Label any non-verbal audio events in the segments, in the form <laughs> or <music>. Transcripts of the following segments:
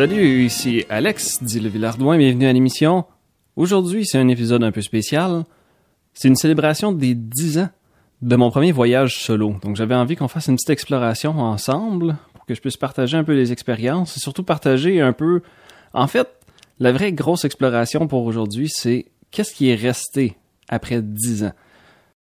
Salut, ici Alex, dit le Villardouin, bienvenue à l'émission. Aujourd'hui, c'est un épisode un peu spécial. C'est une célébration des 10 ans de mon premier voyage solo. Donc j'avais envie qu'on fasse une petite exploration ensemble pour que je puisse partager un peu les expériences et surtout partager un peu... En fait, la vraie grosse exploration pour aujourd'hui, c'est qu'est-ce qui est resté après 10 ans?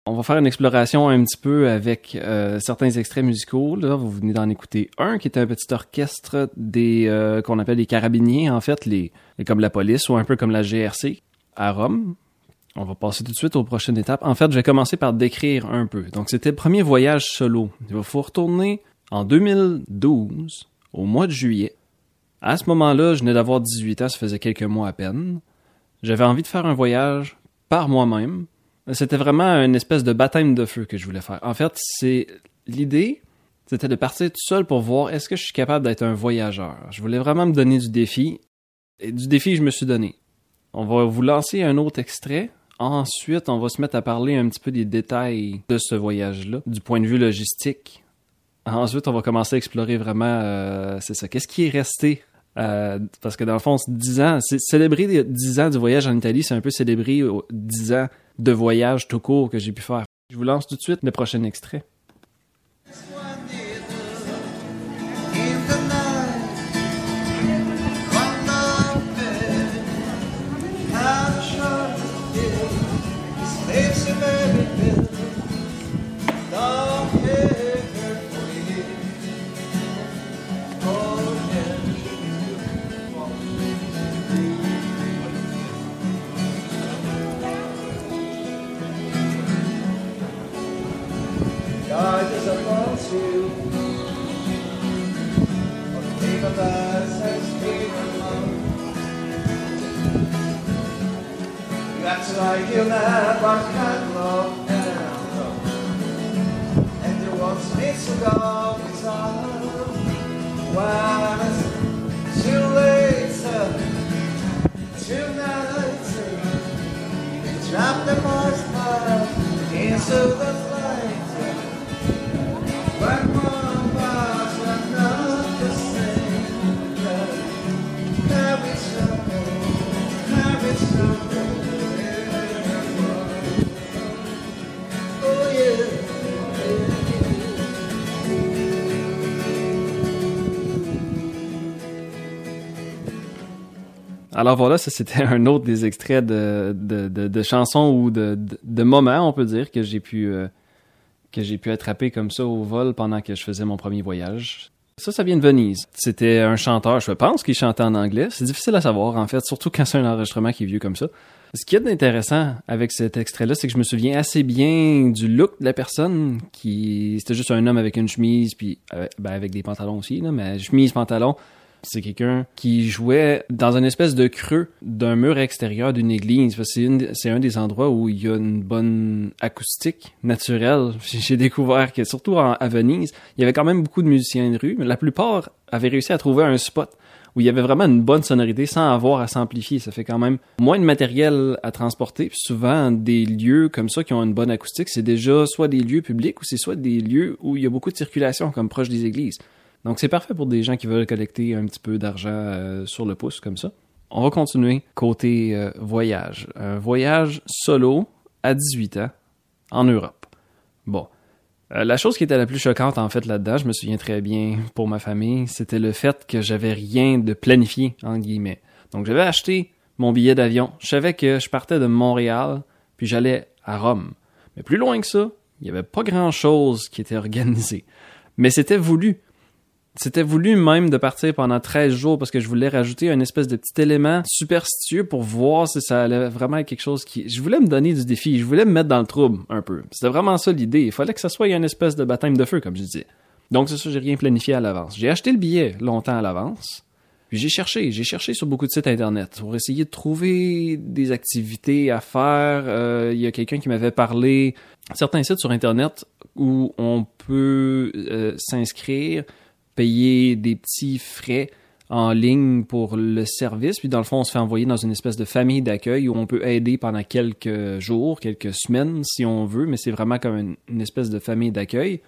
On va faire une exploration un petit peu avec euh, certains extraits musicaux. Là, vous venez d'en écouter un qui était un petit orchestre des euh, qu'on appelle les carabiniers, en fait, les, comme la police ou un peu comme la GRC à Rome. On va passer tout de suite aux prochaines étapes. En fait, je vais commencer par décrire un peu. Donc, c'était le premier voyage solo. Il va faut retourner en 2012, au mois de juillet. À ce moment-là, je venais d'avoir 18 ans, ça faisait quelques mois à peine. J'avais envie de faire un voyage par moi-même c'était vraiment une espèce de baptême de feu que je voulais faire. En fait, c'est l'idée, c'était de partir tout seul pour voir est-ce que je suis capable d'être un voyageur. Je voulais vraiment me donner du défi. Et du défi, je me suis donné. On va vous lancer un autre extrait. Ensuite, on va se mettre à parler un petit peu des détails de ce voyage-là, du point de vue logistique. Ensuite, on va commencer à explorer vraiment, euh, c'est ça, qu'est-ce qui est resté? Euh, parce que dans le fond, 10 ans, célébrer 10 ans du voyage en Italie, c'est un peu célébrer 10 ans de voyage tout court que j'ai pu faire. Je vous lance tout de suite le prochain extrait. Alors voilà, ça c'était <laughs> un autre des extraits de, chansons ou de, de, moments, on peut dire, que j'ai pu euh, que j'ai pu attraper comme ça au vol pendant que je faisais mon premier voyage. Ça, ça vient de Venise. C'était un chanteur, je pense, qui chantait en anglais. C'est difficile à savoir, en fait, surtout quand c'est un enregistrement qui est vieux comme ça. Ce qui est intéressant avec cet extrait-là, c'est que je me souviens assez bien du look de la personne qui... C'était juste un homme avec une chemise, puis euh, ben, avec des pantalons aussi, mais chemise, pantalon, c'est quelqu'un qui jouait dans une espèce de creux d'un mur extérieur d'une église. C'est un des endroits où il y a une bonne acoustique naturelle. <laughs> J'ai découvert que surtout à Venise, il y avait quand même beaucoup de musiciens de rue, mais la plupart avaient réussi à trouver un spot où il y avait vraiment une bonne sonorité sans avoir à s'amplifier. Ça fait quand même moins de matériel à transporter. souvent, des lieux comme ça qui ont une bonne acoustique, c'est déjà soit des lieux publics ou c'est soit des lieux où il y a beaucoup de circulation, comme proche des églises. Donc c'est parfait pour des gens qui veulent collecter un petit peu d'argent euh, sur le pouce comme ça. On va continuer côté euh, voyage. Un voyage solo à 18 ans en Europe. Bon. Euh, la chose qui était la plus choquante en fait là-dedans, je me souviens très bien pour ma famille, c'était le fait que j'avais rien de planifié en guillemets. Donc j'avais acheté mon billet d'avion. Je savais que je partais de Montréal puis j'allais à Rome. Mais plus loin que ça, il n'y avait pas grand-chose qui était organisé. Mais c'était voulu. C'était voulu même de partir pendant 13 jours parce que je voulais rajouter un espèce de petit élément superstitieux pour voir si ça allait vraiment être quelque chose qui... Je voulais me donner du défi, je voulais me mettre dans le trouble un peu. C'était vraiment ça l'idée. Il fallait que ça soit une espèce de baptême de feu, comme je disais. Donc c'est ça, j'ai rien planifié à l'avance. J'ai acheté le billet longtemps à l'avance. Puis j'ai cherché, j'ai cherché sur beaucoup de sites internet pour essayer de trouver des activités à faire. Euh, il y a quelqu'un qui m'avait parlé certains sites sur internet où on peut euh, s'inscrire payer des petits frais en ligne pour le service. Puis dans le fond, on se fait envoyer dans une espèce de famille d'accueil où on peut aider pendant quelques jours, quelques semaines si on veut, mais c'est vraiment comme une, espèce de famille d'accueil.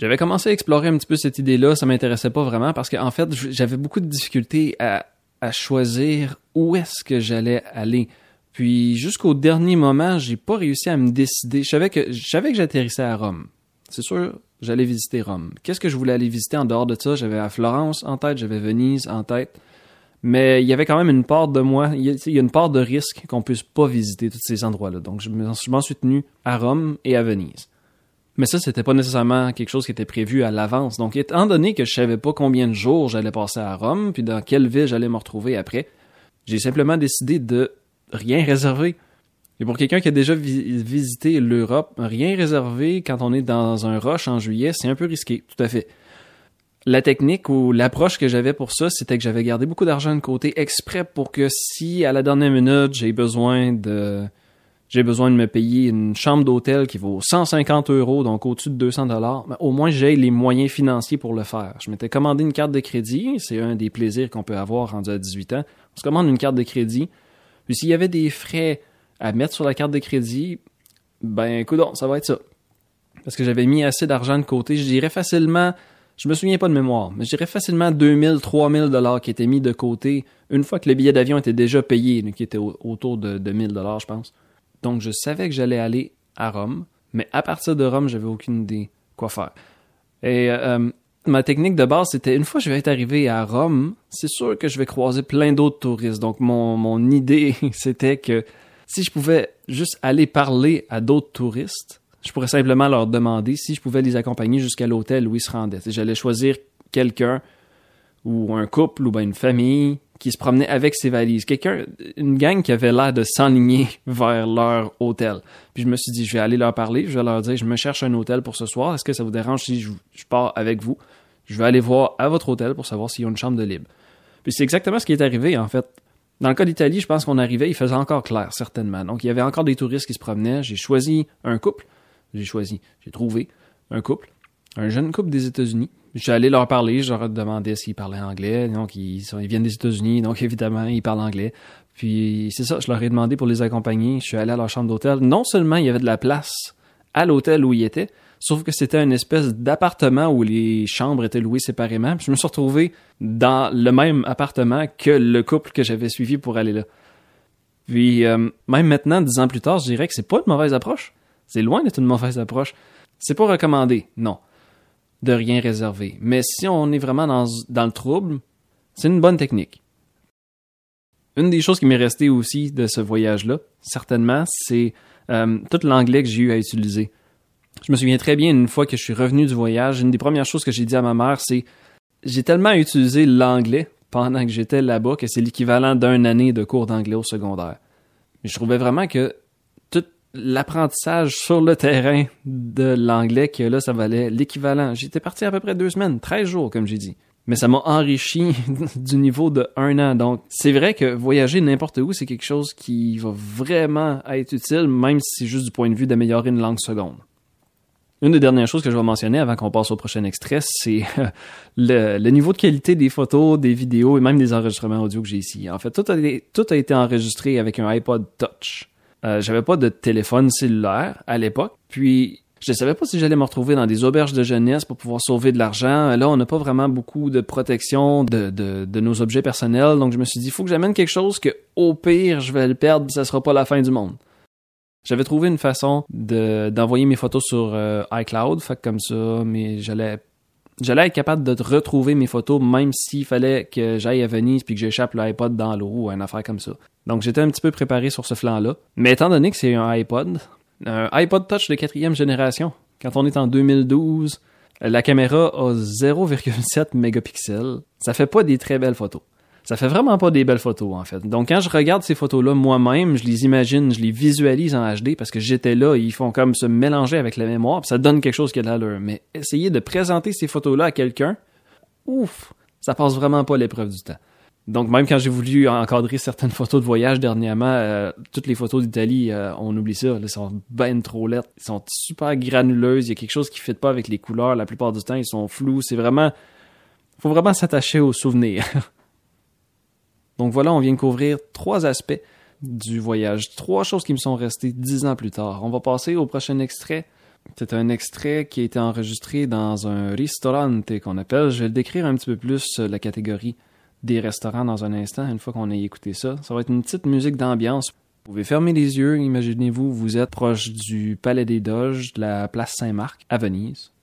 J'avais commencé à explorer un petit peu cette idée-là, ça m'intéressait pas vraiment parce qu'en fait, j'avais beaucoup de difficultés à, choisir où est-ce que j'allais aller. Puis jusqu'au dernier moment, j'ai pas réussi à me décider. Je que je savais que j'atterrissais à Rome. C'est sûr, j'allais visiter Rome. Qu'est-ce que je voulais aller visiter en dehors de ça? J'avais à Florence en tête, j'avais Venise en tête. Mais il y avait quand même une part de moi, il y a, une part de risque qu'on puisse pas visiter tous ces endroits-là. Donc je m'en suis tenu à Rome et à Venise. Mais ça, c'était pas nécessairement quelque chose qui était prévu à l'avance. Donc, étant donné que je savais pas combien de jours j'allais passer à Rome, puis dans quelle ville j'allais me retrouver après, j'ai simplement décidé de rien réserver. Et pour quelqu'un qui a déjà visité l'Europe, rien réservé quand on est dans un rush en juillet, c'est un peu risqué, tout à fait. La technique ou l'approche que j'avais pour ça, c'était que j'avais gardé beaucoup d'argent de côté exprès pour que si à la dernière minute j'ai besoin de j'ai besoin de me payer une chambre d'hôtel qui vaut 150 euros, donc au-dessus de 200 dollars, mais au moins j'ai les moyens financiers pour le faire. Je m'étais commandé une carte de crédit, c'est un des plaisirs qu'on peut avoir rendu à 18 ans. On se commande une carte de crédit, puis s'il y avait des frais à mettre sur la carte de crédit, ben écoute, ça va être ça. Parce que j'avais mis assez d'argent de côté, je dirais facilement, je me souviens pas de mémoire, mais je dirais facilement 2000, 3000 dollars qui étaient mis de côté une fois que le billet d'avion était déjà payé, qui était autour de, de 1000 dollars, je pense. Donc, je savais que j'allais aller à Rome, mais à partir de Rome, j'avais aucune idée quoi faire. Et euh, ma technique de base, c'était une fois que je vais être arrivé à Rome, c'est sûr que je vais croiser plein d'autres touristes. Donc, mon, mon idée, <laughs> c'était que si je pouvais juste aller parler à d'autres touristes, je pourrais simplement leur demander si je pouvais les accompagner jusqu'à l'hôtel où ils se rendaient. J'allais choisir quelqu'un ou un couple ou bien une famille qui se promenait avec ses valises. Quelqu'un, une gang qui avait l'air de s'enligner <laughs> vers leur hôtel. Puis je me suis dit, je vais aller leur parler, je vais leur dire, je me cherche un hôtel pour ce soir. Est-ce que ça vous dérange si je, pars avec vous? Je vais aller voir à votre hôtel pour savoir s'il y a une chambre de libre. Puis c'est exactement ce qui est arrivé, en fait. Dans le cas d'Italie, je pense qu'on arrivait, il faisait encore clair, certainement. Donc, il y avait encore des touristes qui se promenaient. J'ai choisi un couple. J'ai choisi, j'ai trouvé un couple, un jeune couple des États-Unis je suis allé leur parler, je leur ai demandé s'ils parlaient anglais. Donc, ils, ils viennent des États-Unis, donc <laughs> évidemment, ils parlent anglais. Puis, c'est ça, je leur ai demandé pour les accompagner. Je suis allé à leur chambre d'hôtel. Non seulement il y avait de la place à l'hôtel où ils étaient, sauf que c'était une espèce d'appartement où les chambres étaient louées séparément. Je me suis retrouvé dans le même appartement que le couple que j'avais suivi pour aller là. Puis, euh, même maintenant, dix ans plus tard, je dirais que c'est pas une mauvaise approche. C'est loin d'être une mauvaise approche. C'est pas recommandé, non de rien réserver. Mais si on est vraiment dans, dans le trouble, c'est une bonne technique. Une des choses qui m'est restée aussi de ce voyage-là, certainement, c'est euh, tout l'anglais que j'ai eu à utiliser. Je me souviens très bien une fois que je suis revenu du voyage, une des premières choses que j'ai dit à ma mère, c'est j'ai tellement utilisé l'anglais pendant que j'étais là-bas que c'est l'équivalent d'une année de cours d'anglais au secondaire. Mais je trouvais vraiment que l'apprentissage sur le terrain de l'anglais que là, ça valait l'équivalent. J'étais parti à peu près deux semaines, 13 jours, comme j'ai dit. Mais ça m'a enrichi <laughs> du niveau de un an. Donc, c'est vrai que voyager n'importe où, c'est quelque chose qui va vraiment être utile, même si c'est juste du point de vue d'améliorer une langue seconde. Une des dernières choses que je vais mentionner avant qu'on passe au prochain extrait, c'est le, niveau de qualité des photos, des vidéos et même des enregistrements audio que j'ai ici. En fait, tout a, été enregistré avec un iPod Touch. Euh, j'avais pas de téléphone cellulaire à l'époque. Puis je ne savais pas si j'allais me retrouver dans des auberges de jeunesse pour pouvoir sauver de l'argent. Là, on n'a pas vraiment beaucoup de protection de, nos objets personnels. Donc, je me suis dit, il faut que j'amène quelque chose que, au pire, je vais le perdre, ça sera pas la fin du monde. J'avais trouvé une façon de, d'envoyer mes photos sur euh, iCloud, fait comme ça, mais j'allais j'allais être capable de retrouver mes photos même s'il fallait que j'aille à Venise puis que j'échappe l'iPod dans l'eau ou une affaire comme ça. Donc j'étais un petit peu préparé sur ce flanc-là. Mais étant donné que c'est un iPod, un iPod Touch de quatrième génération, quand on est en 2012, la caméra a 0,7 mégapixels. Ça fait pas des très belles photos. Ça fait vraiment pas des belles photos, en fait. Donc, quand je regarde ces photos-là moi-même, je les imagine, je les visualise en HD parce que j'étais là, ils font comme se mélanger avec la mémoire, puis ça donne quelque chose qui a de. Mais essayer de présenter ces photos-là à quelqu'un, ouf, ça passe vraiment pas l'épreuve du temps. Donc, même quand j'ai voulu encadrer certaines photos de voyage dernièrement, euh, toutes les photos d'Italie, euh, on oublie ça. Elles sont ben trop lettres. Elles sont super granuleuses. Il y a quelque chose qui ne fit pas avec les couleurs. La plupart du temps, ils sont flous. C'est vraiment... faut vraiment s'attacher aux souvenirs. <laughs> Donc voilà, on vient de couvrir trois aspects du voyage. Trois choses qui me sont restées dix ans plus tard. On va passer au prochain extrait C'est un extrait qui a été enregistré dans un ristorante qu'on appelle. Je vais le décrire un petit peu plus euh, la catégorie des restaurants dans un instant, une fois qu'on a écouté ça. Ça va être une petite musique d'ambiance. Vous pouvez fermer les yeux, imaginez-vous, vous êtes proche du Palais des Doges, de la place Saint-Marc, à Venise.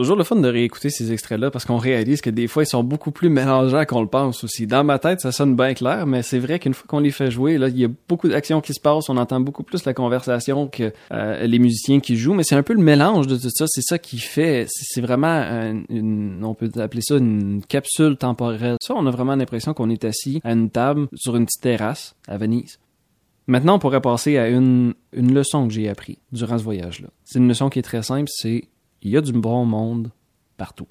Toujours le fun de réécouter ces extraits-là parce qu'on réalise que des fois, ils sont beaucoup plus mélangeants qu'on le pense aussi. Dans ma tête, ça sonne bien clair, mais c'est vrai qu'une fois qu'on les fait jouer, là, il y a beaucoup d'actions qui se passent, on entend beaucoup plus la conversation que euh, les musiciens qui jouent, mais c'est un peu le mélange de tout ça. C'est ça qui fait, c'est vraiment, une, on peut appeler ça une capsule temporelle. Ça, on a vraiment l'impression qu'on est assis à une table sur une petite terrasse à Venise. Maintenant, on pourrait passer à une, une leçon que j'ai appris durant ce voyage-là. C'est une leçon qui est très simple, c'est il y a du bon monde partout.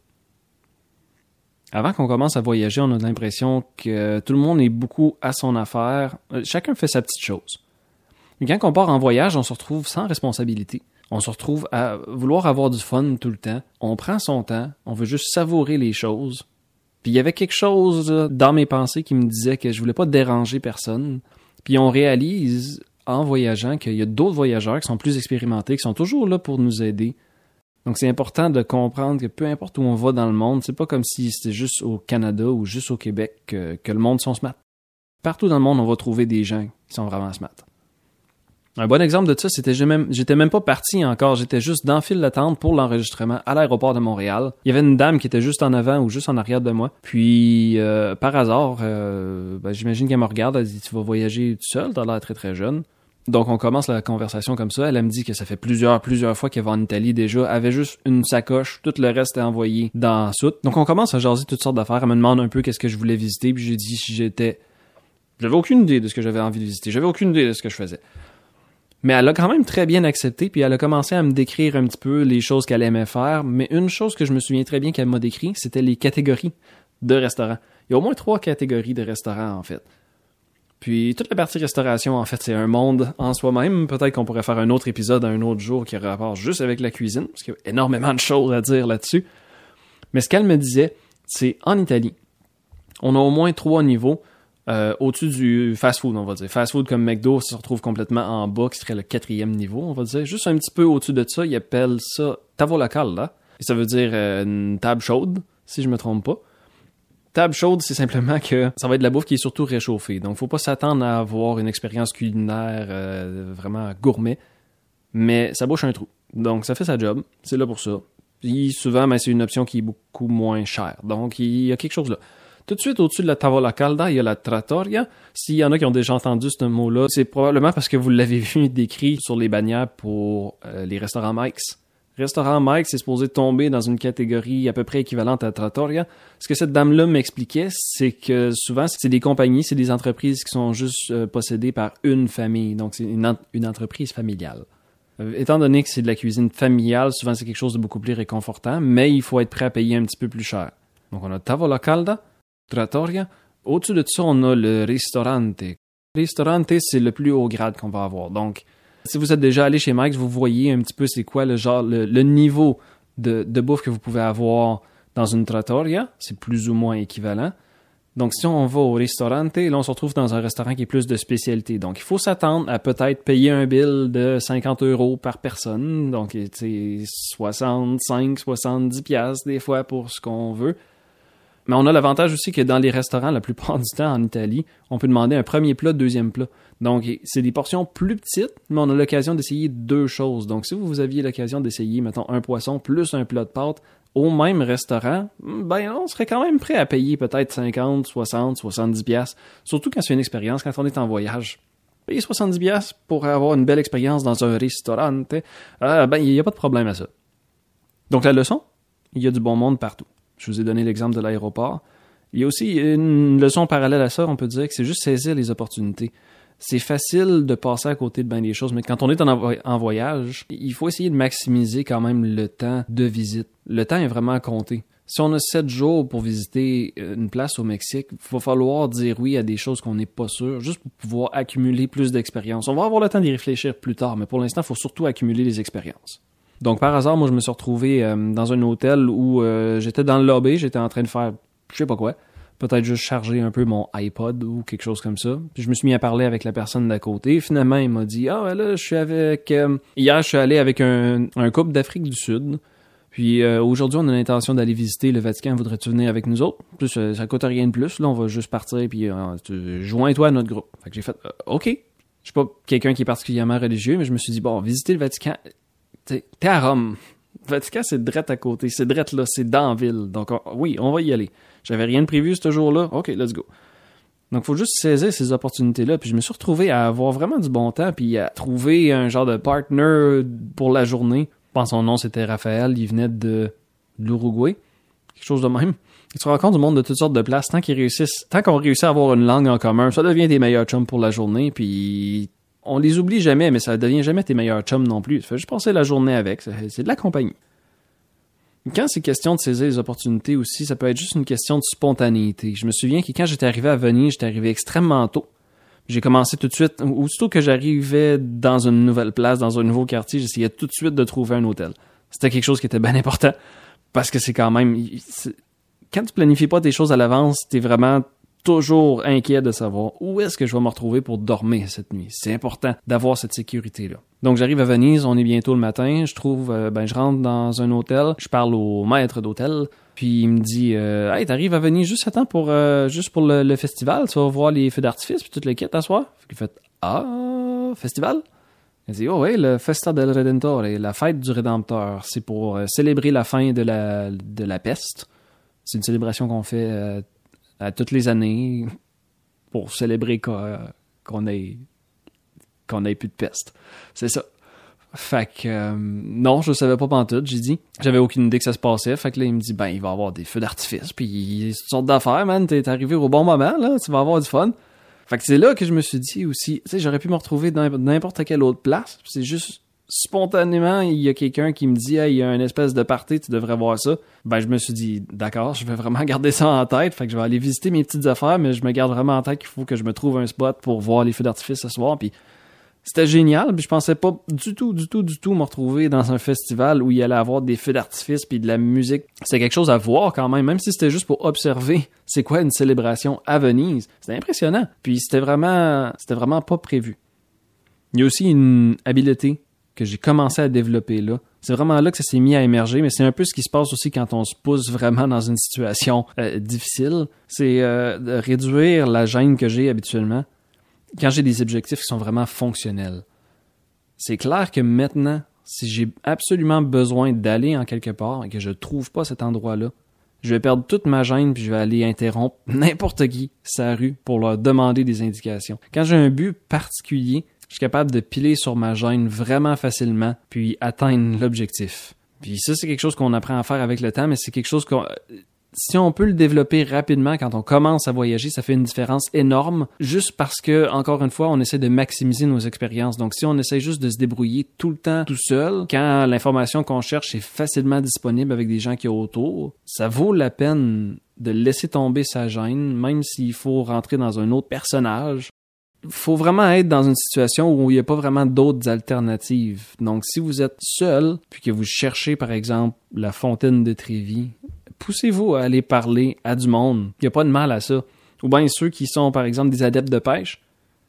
Avant qu'on commence à voyager, on a l'impression que tout le monde est beaucoup à son affaire. Euh, chacun fait sa petite chose. Mais quand on part en voyage, on se retrouve sans responsabilité. On se retrouve à vouloir avoir du fun tout le temps. On prend son temps. On veut juste savourer les choses. Puis il y avait quelque chose dans mes pensées qui me disait que je voulais pas déranger personne. Puis on réalise en voyageant qu'il y a d'autres voyageurs qui sont plus expérimentés, qui sont toujours là pour nous aider, donc c'est important de comprendre que peu importe où on va dans le monde, c'est pas comme si c'était juste au Canada ou juste au Québec que, le monde sont smart. Partout dans le monde, on va trouver des gens qui sont vraiment smart. Un bon exemple de ça, c'était même, j'étais même pas parti encore, j'étais juste dans le fil d'attente pour l'enregistrement à l'aéroport de Montréal. Il y avait une dame qui était juste en avant ou juste en arrière de moi. Puis euh, par hasard, euh, ben, j'imagine qu'elle me regarde, elle dit tu vas voyager tout seul, t'as l'air très très jeune. Donc on commence la conversation comme ça. Elle, me dit que ça fait plusieurs, plusieurs fois qu'elle va en Italie déjà. Avait juste une sacoche, tout le reste est envoyé dans soute. Donc on commence à jaser toutes sortes d'affaires. Elle me demande un peu qu'est-ce que je voulais visiter, puis j'ai dit si j'étais... J'avais aucune idée de ce que j'avais envie de visiter. J'avais aucune idée de ce que je faisais. Mais elle a quand même très bien accepté, puis elle a commencé à me décrire un petit peu les choses qu'elle aimait faire. Mais une chose que je me souviens très bien qu'elle m'a décrit, c'était les catégories de restaurants. Il y a au moins trois catégories de restaurants, en fait. Puis toute la partie restauration, en fait, c'est un monde en soi-même. Peut-être qu'on pourrait faire un autre épisode un autre jour qui aurait rapport juste avec la cuisine, parce qu'il y a énormément de choses à dire là-dessus. Mais ce qu'elle me disait, c'est en Italie, on a au moins trois niveaux euh, au-dessus du fast-food, on va dire. Fast-food comme McDo, se retrouve complètement en bas, qui serait le quatrième niveau, on va dire. Juste un petit peu au-dessus de ça, ils appellent ça tavola là. Et ça veut dire euh, une table chaude, si je me trompe pas. Table chaude, c'est simplement que ça va être de la bouffe qui est surtout réchauffée. Donc, faut pas s'attendre à avoir une expérience culinaire euh, vraiment gourmet, mais ça bouche un trou. Donc, ça fait sa job. C'est là pour ça. Puis, souvent, ben, c'est une option qui est beaucoup moins chère. Donc, il y a quelque chose là. Tout de suite, au-dessus de la tavola calda, il y a la trattoria. S'il y en a qui ont déjà entendu ce mot-là, c'est probablement parce que vous l'avez <laughs> vu décrit sur les bannières pour euh, les restaurants Mike's. Restaurant Mike, c'est supposé tomber dans une catégorie à peu près équivalente à Trattoria. Ce que cette dame-là m'expliquait, c'est que souvent, c'est des compagnies, c'est des entreprises qui sont juste euh, possédées par une famille. Donc, c'est une, entreprise familiale. Euh, étant donné que c'est de la cuisine familiale, souvent c'est quelque chose de beaucoup plus réconfortant, mais il faut être prêt à payer un petit peu plus cher. Donc, on a Tavola Calda, Trattoria. Au-dessus de ça, on a le Ristorante. Ristorante, c'est le plus haut grade qu'on va avoir. Donc, si vous êtes déjà allé chez Mike, vous voyez un petit peu c'est quoi le genre, le, niveau de, bouffe que vous pouvez avoir dans une trattoria. C'est plus ou moins équivalent. Donc, si on va au restaurant, là, on se retrouve dans un restaurant qui est plus de spécialité. Donc, il faut s'attendre à peut-être payer un bill de 50 euros par personne. Donc, c'est 65, 70 piastres des fois pour ce qu'on veut. Mais on a l'avantage aussi que dans les restaurants, la plupart du temps en Italie, on peut demander un premier plat, deuxième plat. Donc, c'est des portions plus petites, mais on a l'occasion d'essayer deux choses. Donc, si vous aviez l'occasion d'essayer, mettons, un poisson plus un plat de pâtes au même restaurant, ben, on serait quand même prêt à payer peut-être 50, 60, 70 pièces. Surtout quand c'est une expérience, quand on est en voyage. payer 70$ pour avoir une belle expérience dans un restaurant, euh, ben, il n'y a pas de problème à ça. Donc, la leçon, il y a du bon monde partout. Je vous ai donné l'exemple de l'aéroport. Il y a aussi une leçon parallèle à ça, on peut dire que c'est juste saisir les opportunités. C'est facile de passer à côté de bien des choses, mais quand on est en, voyage, il faut essayer de maximiser quand même le temps de visite. Le temps est vraiment à compter. Si on a sept jours pour visiter une place au Mexique, il va falloir dire oui à des choses qu'on n'est pas sûr, juste pour pouvoir accumuler plus d'expérience. On va avoir le temps d'y réfléchir plus tard, mais pour l'instant, il faut surtout accumuler les expériences. Donc par hasard, moi je me suis retrouvé euh, dans un hôtel où euh, j'étais dans le lobby, j'étais en train de faire je sais pas quoi, peut-être juste charger un peu mon iPod ou quelque chose comme ça. Puis je me suis mis à parler avec la personne d'à côté. Finalement, il m'a dit "Ah là, je suis avec euh, hier je suis allé avec un, couple d'Afrique du Sud." Puis aujourd'hui, on a l'intention d'aller visiter le Vatican. Voudrais-tu venir avec nous autres? Plus, ça coûte rien de plus. Là, on va juste partir puis joins-toi à notre groupe. Fait que j'ai fait OK. Je suis pas quelqu'un qui est particulièrement religieux, mais je me suis dit bon, visiter le Vatican, t'es à Rome. Vatican, c'est drette à côté. C'est drette là. C'est dans la ville. Donc, oui, on va y aller. J'avais rien de prévu ce jour-là. OK, let's go. Donc, faut juste saisir ces opportunités-là. Puis, je me suis retrouvé à avoir vraiment du bon temps, puis à trouver un genre de partner pour la journée. Je pense son nom, c'était Raphaël. Il venait de l'Uruguay. Quelque chose de même. Il se rencontre du monde de toutes sortes de places. Tant tant qu'on réussit à avoir une langue en commun, ça devient des meilleurs chums pour la journée. Puis, on les oublie jamais, mais ça devient jamais tes meilleurs chums non plus. Tu fais juste passer la journée avec. C'est de la compagnie. Quand c'est question de saisir les opportunités aussi, ça peut être juste une question de spontanéité. Je me souviens que quand j'étais arrivé à Venise, j'étais arrivé extrêmement tôt. J'ai commencé tout de suite, aussitôt que j'arrivais dans une nouvelle place, dans un nouveau quartier, j'essayais tout de suite de trouver un hôtel. C'était quelque chose qui était bien important parce que c'est quand même quand tu planifies pas tes choses à l'avance, t'es vraiment toujours inquiet de savoir où est-ce que je vais me retrouver pour dormir cette nuit. C'est important d'avoir cette sécurité-là. Donc j'arrive à Venise, on est bientôt le matin, je trouve, euh, ben je rentre dans un hôtel, je parle au maître d'hôtel, puis il me dit, euh, hey, t'arrives à Venise juste à temps pour euh, juste pour le, festival, tu vas voir les feux d'artifice puis toutes les quêtes à soir? Il fait, ah, festival? Il dit, oh oui, le Festa del Redentore, la fête du Rédempteur, c'est pour euh, célébrer la fin de la de la peste. C'est une célébration qu'on fait à toutes les années pour célébrer qu'on ait qu'on ait plus de peste. C'est ça. Fait que euh, non, je savais pas pantoute, j'ai dit. J'avais aucune idée que ça se passait. Fait que là, il me dit ben il va y avoir des feux d'artifice, puis toutes sortes d'affaires, man. T'es arrivé au bon moment, là, tu vas avoir du fun. Fait que c'est là que je me suis dit aussi, tu sais, j'aurais pu me retrouver dans n'importe quelle autre place. C'est juste spontanément, il y a quelqu'un qui me dit il y a une espèce de party, tu devrais voir ça. Ben je me suis dit d'accord, je vais vraiment <laughs> garder ça en tête, fait que je vais aller visiter mes petites affaires, mais je me garde vraiment en tête qu'il faut que je me trouve un spot pour voir les feux d'artifice ce soir puis c'était génial, puis je pensais pas du tout, du tout, du tout me retrouver dans un festival où il y allait avoir des feux d'artifice puis de la musique. C'était quelque chose à voir quand même, même si c'était juste pour observer c'est quoi une célébration à Venise. C'était impressionnant. Puis c'était vraiment, c'était vraiment pas prévu. Il y a aussi une habileté que j'ai commencé à développer là. C'est vraiment là que ça s'est mis à émerger, mais c'est un peu ce qui se passe aussi quand on se pousse vraiment dans une situation euh, difficile. C'est euh, de réduire la gêne que j'ai habituellement quand j'ai des objectifs qui sont vraiment fonctionnels. C'est clair que maintenant, si j'ai absolument besoin d'aller en quelque part et que je trouve pas cet endroit-là, je vais perdre toute ma gêne puis je vais aller interrompre <laughs> n'importe qui sa rue pour leur demander des indications. Quand j'ai un but particulier, je suis capable de piler sur ma gêne vraiment facilement, puis atteindre l'objectif. Puis ça, c'est quelque chose qu'on apprend à faire avec le temps, mais c'est quelque chose qu'on... Si on peut le développer rapidement quand on commence à voyager, ça fait une différence énorme, juste parce que, encore une fois, on essaie de maximiser nos expériences. Donc, si on essaie juste de se débrouiller tout le temps tout seul, quand l'information qu'on cherche est facilement disponible avec des gens qui ont autour, ça vaut la peine de laisser tomber sa gêne, même s'il faut rentrer dans un autre personnage faut vraiment être dans une situation où il n'y a pas vraiment d'autres alternatives. Donc, si vous êtes seul, puis que vous cherchez, par exemple, la fontaine de Trévis, poussez-vous à aller parler à du monde. Il n'y a pas de mal à ça. Ou bien ceux qui sont, par exemple, des adeptes de pêche,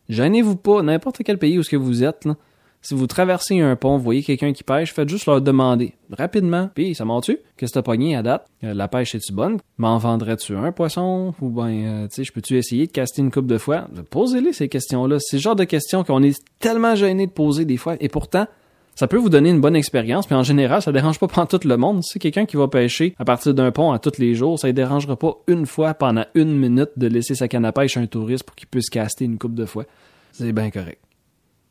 gênez-vous pas, n'importe quel pays où ce que vous êtes, là, si vous traversez un pont, vous voyez quelqu'un qui pêche, faites juste leur demander rapidement. Puis, ça ment-tu? Qu'est-ce que t'as pogné à date? Euh, la pêche est-tu bonne? M'en vendrais-tu un poisson? Ou ben, euh, tu sais, je peux-tu essayer de caster une coupe de fois? Posez-les ces questions-là. C'est le genre de questions qu'on est tellement gêné de poser des fois. Et pourtant, ça peut vous donner une bonne expérience, puis en général, ça dérange pas <laughs> pendant tout le monde. Si quelqu'un qui va pêcher à partir d'un pont à tous les jours, ça ne dérangera pas une fois pendant une minute de laisser sa canne à pêche à un touriste pour qu'il puisse caster une coupe de fois. C'est bien correct.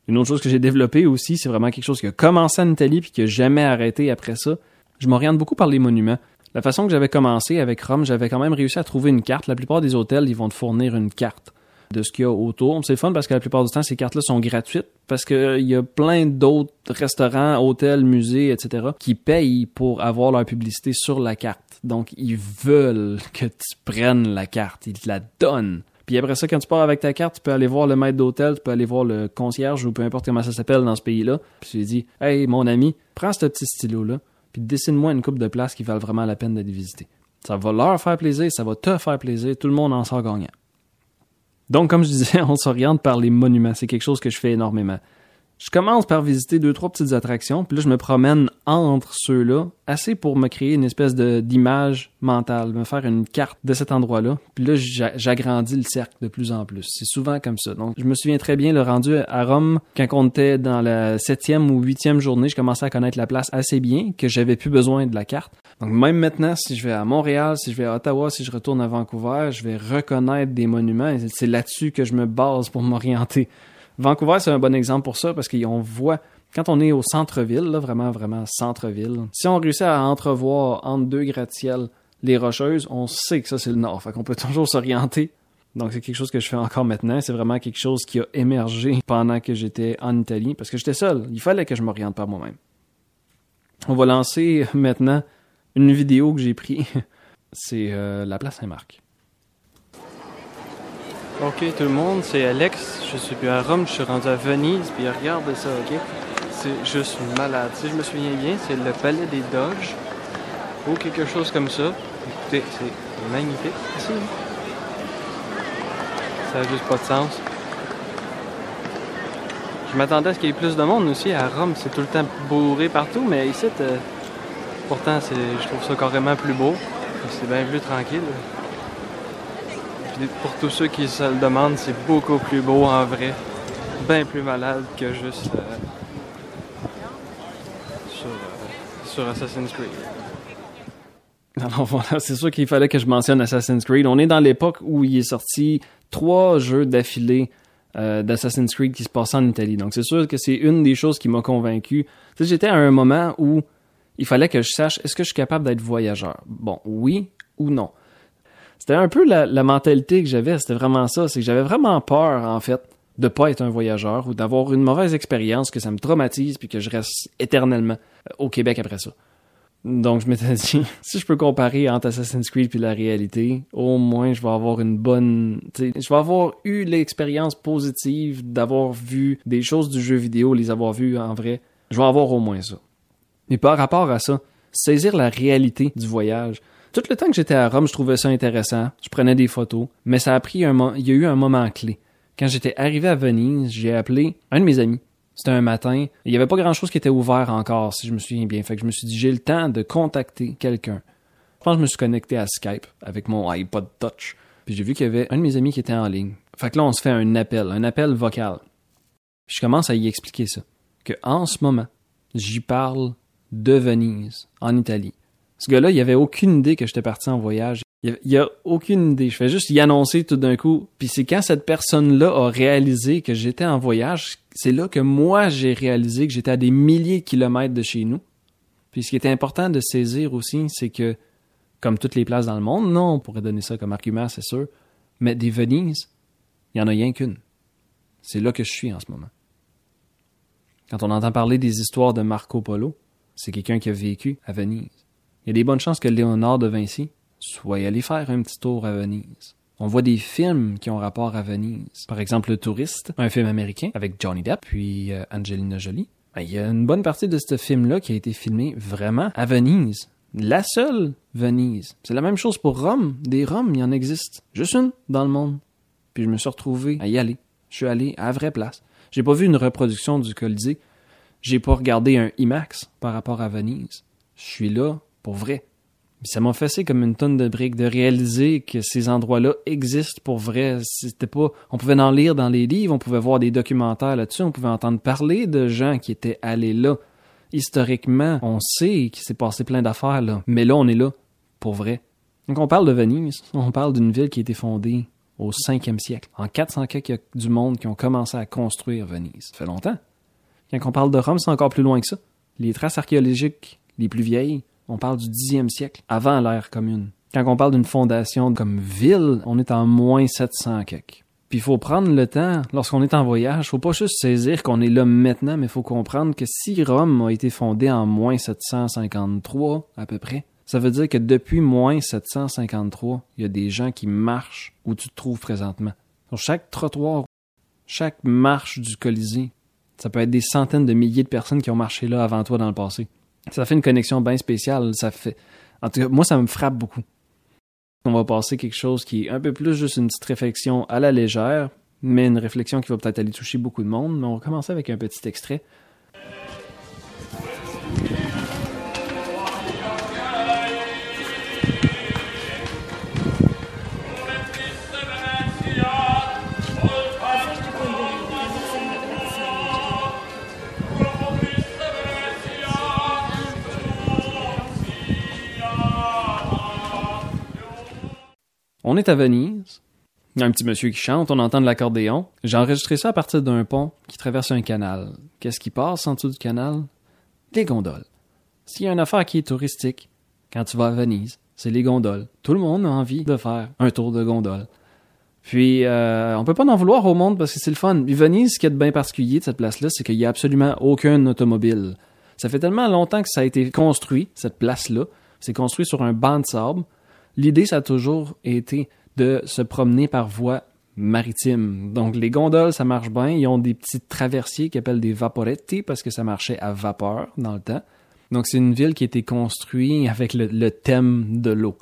Une autre chose que j'ai développée aussi, c'est vraiment quelque chose qui a commencé en Italie puis qui a jamais arrêté après ça. Je m'oriente beaucoup par les monuments. La façon que j'avais commencé avec Rome, j'avais quand même réussi à trouver une carte. La plupart des hôtels, ils vont te fournir une carte de ce qu'il y a autour. C'est fun parce que la plupart du temps, ces cartes-là sont gratuites parce qu'il y a plein d'autres restaurants, hôtels, musées, etc. qui payent pour avoir leur publicité sur la carte. Donc, ils veulent que tu prennes la carte. Ils te la donnent. Puis après ça, quand tu pars avec ta carte, tu peux aller voir le maître d'hôtel, tu peux aller voir le concierge ou peu importe comment ça s'appelle dans ce pays-là. Puis tu lui dis Hey, mon ami, prends ce petit stylo-là, puis dessine-moi une coupe de places qui valent vraiment la peine d'être visitées. Ça va leur faire plaisir, ça va te faire plaisir, tout le monde en sort gagnant. Donc, comme je disais, <laughs> on s'oriente par les monuments. C'est quelque chose que je fais énormément. Je commence par visiter deux, trois petites attractions, puis là, je me promène entre ceux-là, assez pour me créer une espèce d'image mentale, me faire une carte de cet endroit-là. Puis là, j'agrandis le cercle de plus en plus. C'est souvent comme ça. Donc, je me souviens très bien le rendu à Rome, quand on était dans la septième ou huitième journée, je commençais à connaître la place assez bien, que j'avais plus besoin de la carte. Donc, même maintenant, si je vais à Montréal, si je vais à Ottawa, si je retourne à Vancouver, je vais reconnaître des monuments. C'est là-dessus que je me base pour m'orienter. Vancouver, c'est un bon exemple pour ça parce qu'on voit, quand on est au centre-ville, vraiment, vraiment centre-ville, si on réussit à entrevoir entre deux gratte-ciels les rocheuses, on sait que ça, c'est le nord. Fait qu'on peut <laughs> toujours s'orienter. Donc, c'est quelque chose que je fais encore maintenant. C'est vraiment quelque chose qui a émergé pendant que j'étais en Italie parce que j'étais seul. Il fallait que je m'oriente par moi-même. On va lancer maintenant une vidéo que j'ai prise. <laughs> C'est euh, la place Saint-Marc. Ok tout le monde, c'est Alex. Je suis plus à Rome, je suis rendu à Venise, puis regardez ça, ok? C'est juste malade. Si je me souviens bien, c'est le palais des Doges ou quelque chose comme ça. Écoutez, c'est magnifique ici. Ça n'a juste pas de sens. Je m'attendais à ce qu'il y ait plus de monde aussi. À Rome, c'est tout le temps bourré partout, mais ici, euh, pourtant, je trouve ça carrément plus beau. C'est bien plus tranquille pour tous ceux qui se le demandent, c'est beaucoup plus beau en vrai. Bien plus malade que juste euh, euh, sur, Assassin's Creed. Alors voilà, c'est sûr qu'il fallait que je mentionne Assassin's Creed. On est dans l'époque où il est sorti trois jeux d'affilée euh, d'Assassin's Creed qui se passaient en Italie. Donc c'est sûr que c'est une des choses qui m'a convaincu. j'étais à un moment où il fallait que je sache est-ce que je suis capable d'être voyageur? Bon, oui ou non. C'était un peu la, mentalité que j'avais, c'était vraiment ça. C'est que j'avais vraiment peur, en fait, de pas être un voyageur ou d'avoir une mauvaise expérience, que ça me traumatise puis que je reste éternellement euh, au Québec après ça. Donc, je m'étais dit, <laughs> si je peux comparer entre Assassin's Creed puis la réalité, au moins, je vais avoir une bonne, je vais avoir eu l'expérience positive d'avoir vu des choses du jeu vidéo, les avoir vues en vrai. Je vais avoir au moins ça. Mais par rapport à ça, saisir la réalité du voyage, tout le temps que j'étais à Rome, je trouvais ça intéressant. Je prenais des photos. Mais ça a pris un il y a eu un moment clé. Quand j'étais arrivé à Venise, j'ai appelé un de mes amis. C'était un matin. Il n'y avait pas grand chose qui était ouvert encore, si je me souviens bien. Fait que je me suis dit, j'ai le temps de contacter quelqu'un. Je pense que je me suis connecté à Skype avec mon iPod Touch. Puis j'ai vu qu'il y avait un de mes amis qui était en ligne. Fait que là, on se fait un appel, un appel vocal. Je commence à y expliquer ça. Que en ce moment, j'y parle de Venise, en Italie. Ce gars-là, il avait aucune idée que j'étais parti en voyage. Il y a aucune idée. Je fais juste y annoncer tout d'un coup. Puis c'est quand cette personne-là a réalisé que j'étais en voyage, c'est là que moi j'ai réalisé que j'étais à des milliers de kilomètres de chez nous. Puis ce qui est important de saisir aussi, c'est que, comme toutes les places dans le monde, non, on pourrait donner ça comme argument, c'est sûr, mais des Venise, il n'y en a rien qu'une. C'est là que je suis en ce moment. Quand on entend parler des histoires de Marco Polo, c'est quelqu'un qui a vécu à Venise il y a des bonnes chances que Léonard de Vinci soit allé faire un petit tour à Venise. On voit des films qui ont rapport à Venise. Par exemple, Le Touriste, un film américain avec Johnny Depp puis euh, Angelina Jolie. Ben, il y a une bonne partie de ce film-là qui a été filmé vraiment à Venise. La seule Venise. C'est la même chose pour Rome. Des Roms, il y en existe. Juste une dans le monde. Puis je me suis retrouvé à y aller. Je suis allé à la vraie place. J'ai pas vu une reproduction du Colisée. J'ai pas regardé un IMAX par rapport à Venise. Je suis là pour vrai. ça m'a fait comme une tonne de briques de réaliser que ces endroits-là existent pour vrai. C'était pas, on pouvait en lire dans les livres, on pouvait voir des documentaires là-dessus, on pouvait entendre parler de gens qui étaient allés là. Historiquement, on sait qu'il s'est passé plein d'affaires là, mais là on est là pour vrai. Donc on parle de Venise, on parle d'une ville qui a été fondée au 5e siècle. En 400 il y a du monde qui ont commencé à construire Venise. Ça fait longtemps. Quand on parle de Rome, c'est encore plus loin que ça. Les traces archéologiques les plus vieilles, on parle du 10e siècle, avant l'ère commune. Quand on parle d'une fondation comme ville, on est en moins 700 quelques. Puis il faut prendre le temps, lorsqu'on est en voyage, faut pas juste saisir qu'on est là maintenant, mais il faut comprendre que si Rome a été fondée en moins 753 à peu près, ça veut dire que depuis moins 753, il y a des gens qui marchent où tu te trouves présentement. Sur chaque trottoir, chaque marche du Colisée, ça peut être des centaines de milliers de personnes qui ont marché là avant toi dans le passé. Ça fait une connexion bien spéciale. Ça fait, en tout cas, moi, ça me frappe beaucoup. On va passer quelque chose qui est un peu plus juste une petite réflexion à la légère, mais une réflexion qui va peut-être aller toucher beaucoup de monde. Mais on va commencer avec un petit extrait. On est à Venise. Il y a un petit monsieur qui chante, on entend de l'accordéon. J'ai enregistré ça à partir d'un pont qui traverse un canal. Qu'est-ce qui passe en dessous du canal? Les gondoles. S'il y a une affaire qui est touristique, quand tu vas à Venise, c'est les gondoles. Tout le monde a envie de faire un tour de gondole. Puis, euh, on peut pas en vouloir au monde parce que c'est le fun. Venise, ce qui est bien particulier de cette place-là, c'est qu'il y a absolument aucun automobile. Ça fait tellement longtemps que ça a été construit, cette place-là. C'est construit sur un banc de sable. L'idée, ça a toujours été de se promener par voie maritime. Donc, les gondoles, ça marche bien. Ils ont des petits traversiers qu'ils appellent des vaporetti parce que ça marchait à vapeur dans le temps. Donc, c'est une ville qui a été construite avec le thème de l'eau.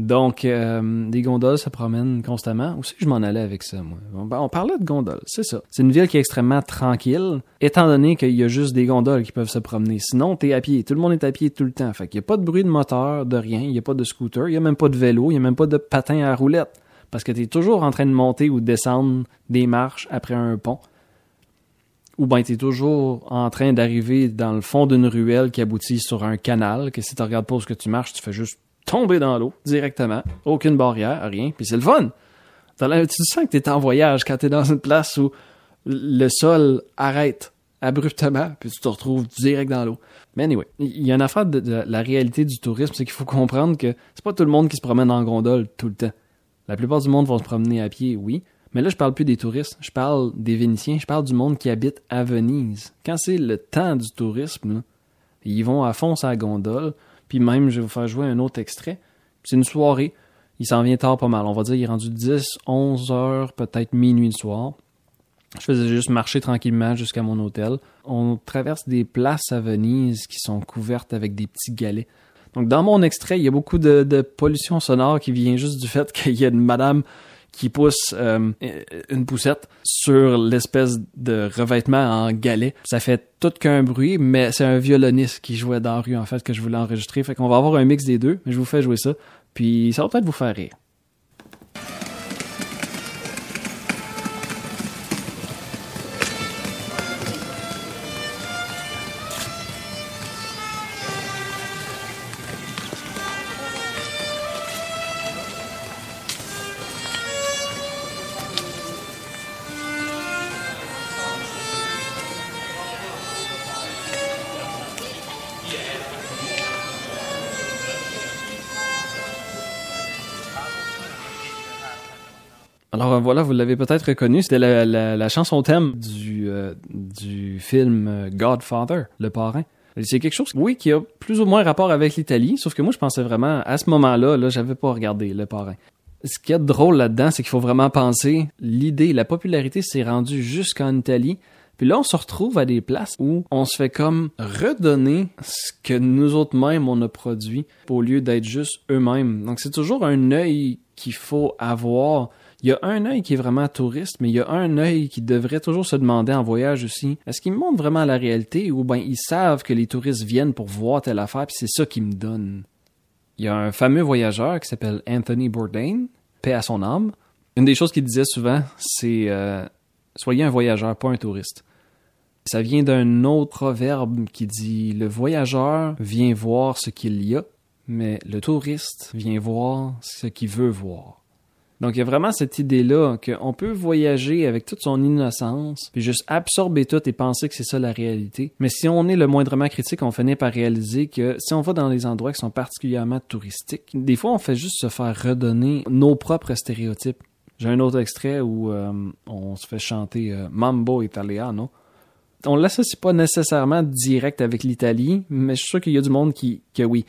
Donc, euh, des gondoles se promènent constamment. Où c'est que je m'en allais avec ça, moi? Ben, on parlait de gondoles, c'est ça. C'est une ville qui est extrêmement tranquille, étant donné qu'il y a juste des gondoles qui peuvent se promener. Sinon, t'es à pied. Tout le monde est à pied tout le temps. Fait qu'il n'y a pas de bruit de moteur, de rien. Il n'y a pas de scooter. Il n'y a même pas de vélo. Il n'y a même pas de patin à roulette. Parce que t'es toujours en train de monter ou de descendre des marches après un pont. Ou bien t'es toujours en train d'arriver dans le fond d'une ruelle qui aboutit sur un canal, que si tu regardes pas ce que tu marches, tu fais juste tomber dans l'eau directement, aucune barrière, rien, puis c'est le fun. Tu sens que tu en voyage quand tu dans une place où le sol arrête abruptement, puis tu te retrouves direct dans l'eau. Mais anyway, il y a une affaire de, la réalité du tourisme, c'est qu'il faut comprendre que c'est pas tout le monde qui se promène en gondole tout le temps. La plupart du monde vont se promener à pied, oui, mais là je parle plus des touristes, je parle des Vénitiens, je parle du monde qui habite à Venise. Quand c'est le temps du tourisme, ils vont à fond sa gondole, puis même, je vais vous faire jouer un autre extrait. C'est une soirée. Il s'en vient tard pas mal. On va dire il est rendu 10, 11 heures, peut-être minuit le soir. Je faisais juste marcher tranquillement jusqu'à mon hôtel. On traverse des places à Venise qui sont couvertes avec des petits galets. Donc dans mon extrait, il y a beaucoup de, de pollution sonore qui vient juste du fait <laughs> qu'il y a une madame qui pousse euh, une poussette sur l'espèce de revêtement en galet. Ça fait tout qu'un bruit, mais c'est un violoniste qui jouait dans la rue, en fait, que je voulais enregistrer. Fait qu'on va avoir un mix des deux, mais je vous fais jouer ça. Puis ça va peut-être vous faire rire. Euh, voilà, vous l'avez peut-être reconnu, c'était la, chanson thème du, euh, du film euh, Godfather, Le Parrain. C'est quelque chose, oui, qui a plus ou moins rapport avec l'Italie, sauf que moi je pensais vraiment, à ce moment-là, là, j'avais pas regardé Le Parrain. Ce qui est drôle là-dedans, c'est qu'il faut vraiment penser, l'idée, la popularité s'est rendue jusqu'en Italie, puis là, on se retrouve à des places où on se fait comme redonner ce que nous autres mêmes on a produit au lieu d'être juste eux-mêmes. Donc c'est toujours un œil qu'il faut avoir il y a un œil qui est vraiment touriste, mais il y a un œil qui devrait toujours se demander en voyage aussi, est-ce qu'ils me montrent vraiment la réalité ou bien ils savent que les touristes viennent pour voir telle affaire puis c'est ça qu'ils me donnent. Il y a un fameux voyageur qui s'appelle Anthony Bourdain, paix à son âme. Une des choses qu'il disait souvent, c'est euh, soyez un voyageur, pas un touriste. Ça vient d'un autre proverbe qui dit le voyageur vient voir ce qu'il y a, mais le touriste vient voir ce qu'il veut voir. Donc, il y a vraiment cette idée-là qu'on peut voyager avec toute son innocence, puis juste absorber tout et penser que c'est ça la réalité. Mais si on est le moindrement critique, on finit par réaliser que si on va dans des endroits qui sont particulièrement touristiques, des fois, on fait juste se faire redonner nos propres stéréotypes. J'ai un autre extrait où euh, on se fait chanter euh, Mambo Italiano. On l'associe pas nécessairement direct avec l'Italie, mais je suis sûr qu'il y a du monde qui, que oui.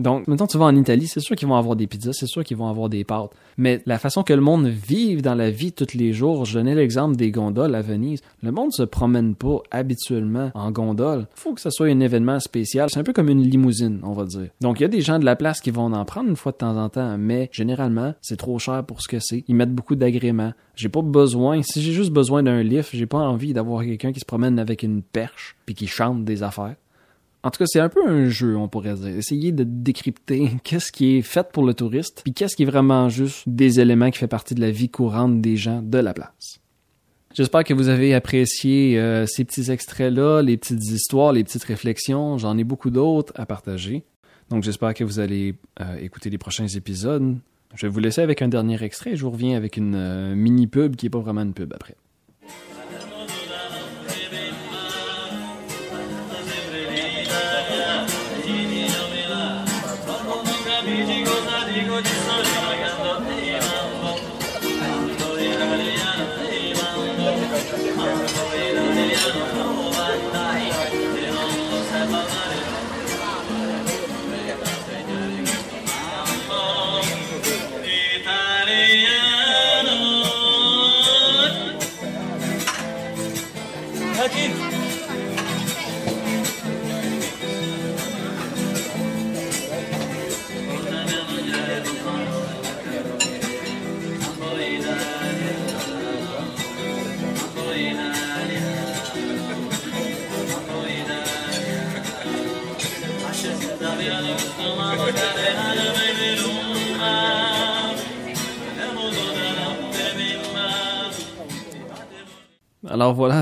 Donc, maintenant tu vas en Italie, c'est sûr qu'ils vont avoir des pizzas, c'est sûr qu'ils vont avoir des pâtes. Mais la façon que le monde vive dans la vie tous les jours, je donnais l'exemple des gondoles à Venise. Le monde se promène pas habituellement en gondole. Faut que ce soit un événement spécial. C'est un peu comme une limousine, on va dire. Donc, il y a des gens de la place qui vont en prendre une fois de temps en temps, mais généralement, c'est trop cher pour ce que c'est. Ils mettent beaucoup d'agréments. J'ai pas besoin, si j'ai juste besoin d'un lift, j'ai pas envie d'avoir quelqu'un qui se promène avec une perche puis qui chante des affaires. En tout cas, c'est un peu un jeu, on pourrait dire. Essayer de décrypter <laughs> qu'est-ce qui est fait pour le touriste, puis qu'est-ce qui est vraiment juste des éléments qui font partie de la vie courante des gens de la place. J'espère que vous avez apprécié euh, ces petits extraits-là, les petites histoires, les petites réflexions. J'en ai beaucoup d'autres à partager. Donc j'espère que vous allez euh, écouter les prochains épisodes. Je vais vous laisser avec un dernier extrait. Je vous reviens avec une euh, mini pub qui est pas vraiment une pub après.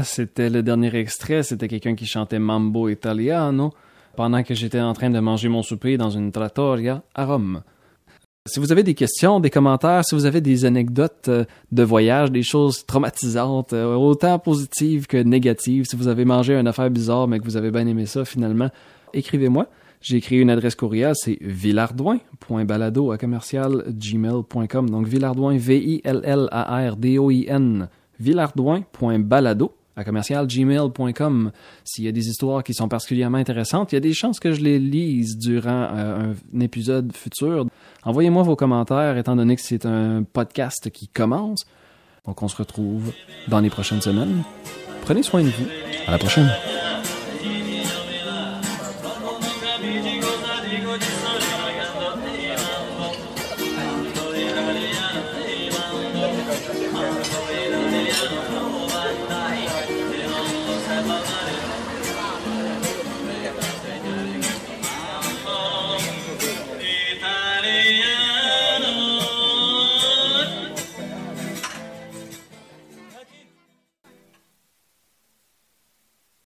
C'était le dernier extrait. C'était quelqu'un qui chantait Mambo Italiano pendant que j'étais en train de manger mon souper dans une trattoria à Rome. Si vous avez des questions, des commentaires, si vous avez des anecdotes euh, de voyage, des choses traumatisantes, euh, autant positives que négatives, si vous avez mangé une affaire bizarre mais que vous avez bien aimé ça finalement, écrivez-moi. J'ai créé une adresse courriel, c'est villardouin.balado à commercial. Donc villardouin, V-I-L-L-A-R-D-O-I-N, villardouin.balado à commercialgmail.com. S'il y a des histoires qui sont particulièrement intéressantes, il y a des chances que je les lise durant euh, un épisode futur. Envoyez-moi vos commentaires, étant donné que c'est un podcast qui commence. Donc on se retrouve dans les prochaines semaines. Prenez soin de vous. À la prochaine.